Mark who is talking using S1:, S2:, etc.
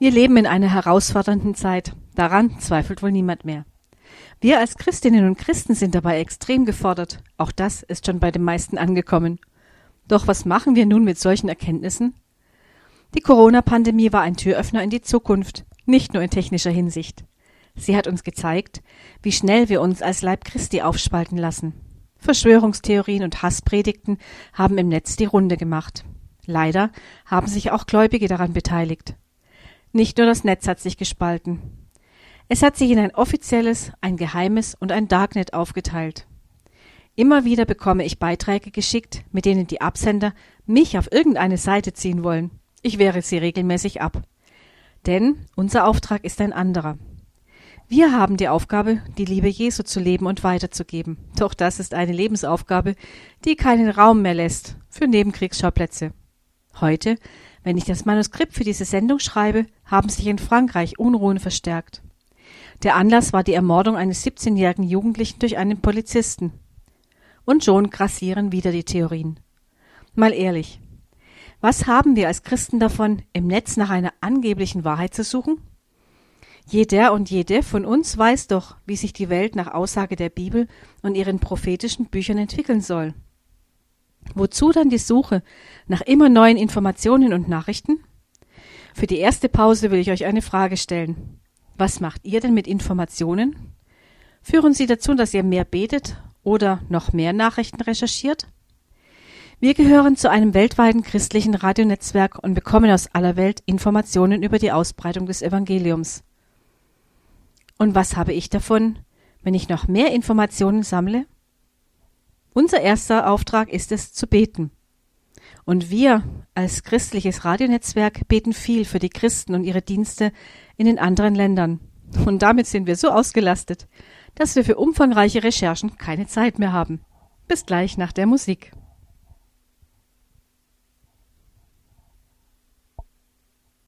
S1: Wir leben in einer herausfordernden Zeit. Daran zweifelt wohl niemand mehr. Wir als Christinnen und Christen sind dabei extrem gefordert. Auch das ist schon bei den meisten angekommen. Doch was machen wir nun mit solchen Erkenntnissen? Die Corona-Pandemie war ein Türöffner in die Zukunft, nicht nur in technischer Hinsicht. Sie hat uns gezeigt, wie schnell wir uns als Leib Christi aufspalten lassen. Verschwörungstheorien und Hasspredigten haben im Netz die Runde gemacht. Leider haben sich auch Gläubige daran beteiligt. Nicht nur das Netz hat sich gespalten. Es hat sich in ein offizielles, ein geheimes und ein Darknet aufgeteilt. Immer wieder bekomme ich Beiträge geschickt, mit denen die Absender mich auf irgendeine Seite ziehen wollen. Ich wehre sie regelmäßig ab. Denn unser Auftrag ist ein anderer. Wir haben die Aufgabe, die Liebe Jesu zu leben und weiterzugeben. Doch das ist eine Lebensaufgabe, die keinen Raum mehr lässt für Nebenkriegsschauplätze. Heute wenn ich das Manuskript für diese Sendung schreibe, haben sich in Frankreich Unruhen verstärkt. Der Anlass war die Ermordung eines 17-jährigen Jugendlichen durch einen Polizisten. Und schon grassieren wieder die Theorien. Mal ehrlich. Was haben wir als Christen davon, im Netz nach einer angeblichen Wahrheit zu suchen? Jeder und jede von uns weiß doch, wie sich die Welt nach Aussage der Bibel und ihren prophetischen Büchern entwickeln soll. Wozu dann die Suche nach immer neuen Informationen und Nachrichten? Für die erste Pause will ich euch eine Frage stellen. Was macht ihr denn mit Informationen? Führen sie dazu, dass ihr mehr betet oder noch mehr Nachrichten recherchiert? Wir gehören zu einem weltweiten christlichen Radionetzwerk und bekommen aus aller Welt Informationen über die Ausbreitung des Evangeliums. Und was habe ich davon, wenn ich noch mehr Informationen sammle? Unser erster Auftrag ist es, zu beten. Und wir als christliches Radionetzwerk beten viel für die Christen und ihre Dienste in den anderen Ländern. Und damit sind wir so ausgelastet, dass wir für umfangreiche Recherchen keine Zeit mehr haben. Bis gleich nach der Musik.